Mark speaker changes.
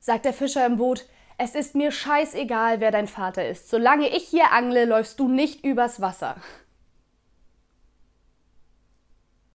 Speaker 1: sagt der Fischer im Boot, es ist mir scheißegal, wer dein Vater ist. Solange ich hier angle, läufst du nicht übers Wasser.